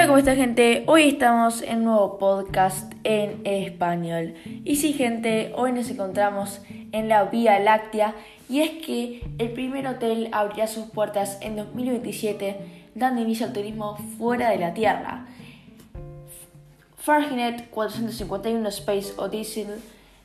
¿cómo está gente? Hoy estamos en un nuevo podcast en español. Y sí, gente, hoy nos encontramos en la Vía Láctea y es que el primer hotel abrirá sus puertas en 2027 dando inicio al turismo fuera de la Tierra. Fahrenheit 451 Space Odyssey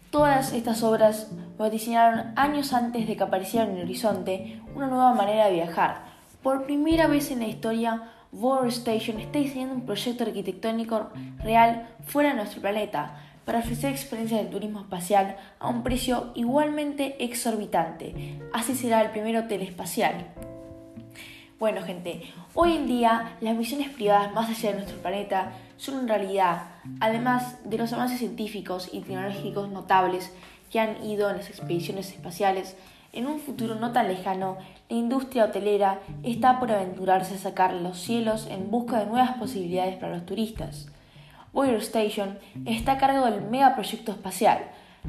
Todas estas obras diseñaron años antes de que apareciera en el horizonte una nueva manera de viajar. Por primera vez en la historia, World Station está diseñando un proyecto arquitectónico real fuera de nuestro planeta para ofrecer experiencias de turismo espacial a un precio igualmente exorbitante. Así será el primer hotel espacial. Bueno gente, hoy en día las misiones privadas más allá de nuestro planeta son una realidad, además de los avances científicos y tecnológicos notables que han ido en las expediciones espaciales, en un futuro no tan lejano, la industria hotelera está por aventurarse a sacar los cielos en busca de nuevas posibilidades para los turistas. Boyer Station está a cargo del megaproyecto espacial.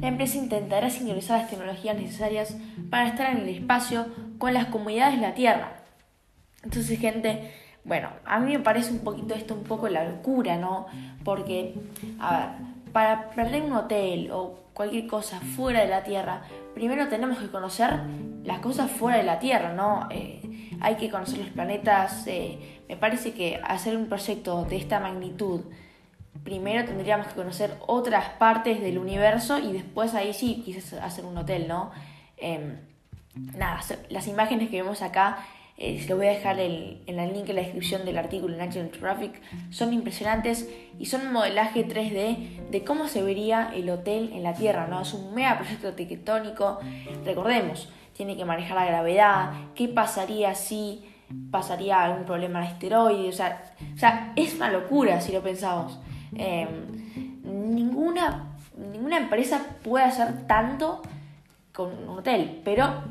La empresa intentará sincronizar las tecnologías necesarias para estar en el espacio con las comunidades de la Tierra. Entonces, gente, bueno, a mí me parece un poquito esto un poco la locura, ¿no? Porque, a ver, para perder un hotel o cualquier cosa fuera de la Tierra, primero tenemos que conocer las cosas fuera de la Tierra, ¿no? Eh, hay que conocer los planetas. Eh, me parece que hacer un proyecto de esta magnitud, primero tendríamos que conocer otras partes del universo y después ahí sí quizás hacer un hotel, ¿no? Em, nada, las imágenes que vemos acá eh, se lo voy a dejar en el link en la descripción del artículo en National Geographic, son impresionantes y son un modelaje 3D de cómo se vería el hotel en la Tierra, ¿no? Es un mega proyecto arquitectónico, recordemos, tiene que manejar la gravedad, qué pasaría si pasaría algún problema al asteroide, o sea, o sea es una locura si lo pensamos. Em, ninguna, ninguna empresa puede hacer tanto con un hotel, pero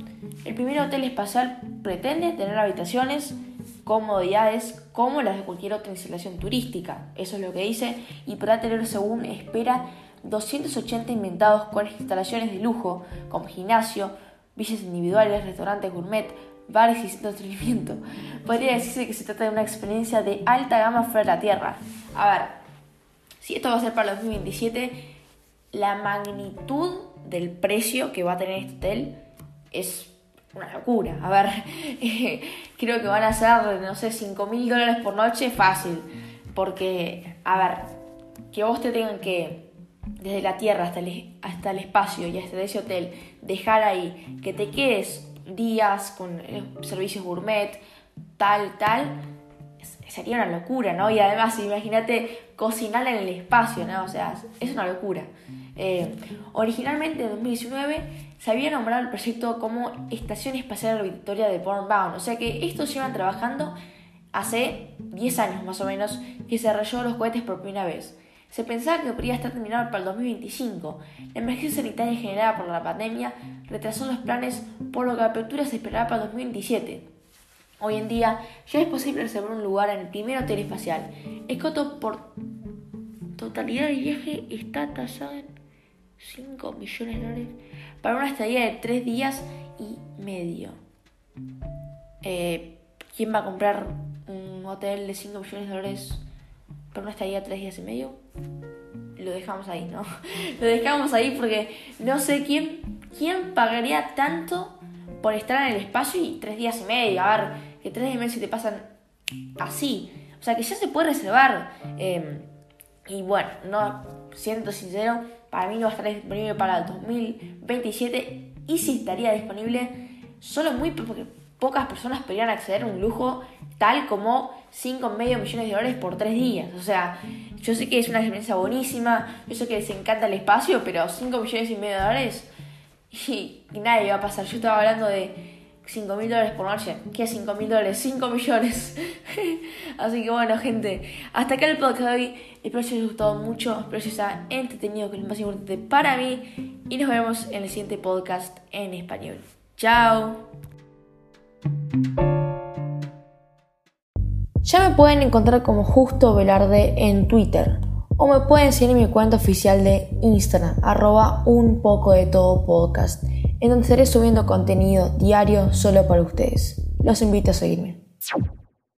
el primer hotel espacial pretende tener habitaciones, comodidades como las de cualquier otra instalación turística, eso es lo que dice, y podrá tener según espera 280 inventados con instalaciones de lujo, como gimnasio, villas individuales, restaurantes gourmet, bares y centros de entretenimiento. Podría decirse que se trata de una experiencia de alta gama fuera de la Tierra. A ver, si esto va a ser para el 2027, la magnitud del precio que va a tener este hotel es una locura. A ver, creo que van a ser, no sé, 5 mil dólares por noche fácil. Porque, a ver, que vos te tengan que, desde la tierra hasta el, hasta el espacio y hasta ese hotel, dejar ahí, que te quedes días con eh, servicios gourmet, tal, tal, sería una locura, ¿no? Y además, imagínate cocinar en el espacio, ¿no? O sea, es una locura. Eh, originalmente en 2019 se había nombrado el proyecto como Estación Espacial Orbitatoria de Bourne-Bound, o sea que estos llevan trabajando hace 10 años más o menos que se desarrolló los cohetes por primera vez. Se pensaba que podría estar terminado para el 2025. La emergencia sanitaria generada por la pandemia retrasó los planes, por lo que la apertura se esperaba para el 2027. Hoy en día ya es posible reservar un lugar en el primer hotel espacial. El costo por totalidad del viaje está tasado en 5 millones de dólares para una estadía de 3 días y medio. Eh, ¿Quién va a comprar un hotel de 5 millones de dólares para una estadía de 3 días y medio? Lo dejamos ahí, ¿no? Lo dejamos ahí porque no sé quién, quién pagaría tanto por estar en el espacio y 3 días y medio. A ver, que 3 días y medio se te pasan así. O sea que ya se puede reservar. Eh, y bueno, no siento sincero, para mí no va a estar disponible para el 2027 y si estaría disponible, solo muy pocas personas podrían acceder a un lujo tal como 5,5 millones de dólares por 3 días. O sea, yo sé que es una experiencia buenísima, yo sé que les encanta el espacio, pero 5 millones y medio de dólares y, y nadie va a pasar. Yo estaba hablando de 5 mil dólares por noche. ¿Qué es 5 mil dólares? 5 millones. Así que bueno, gente, hasta acá el podcast de hoy. Espero que os haya gustado mucho, espero que os haya entretenido, que es lo más importante para mí. Y nos vemos en el siguiente podcast en español. Chao. Ya me pueden encontrar como Justo Velarde en Twitter. O me pueden seguir en mi cuenta oficial de Instagram, arroba un poco de todo podcast en donde estaré subiendo contenido diario solo para ustedes. Los invito a seguirme.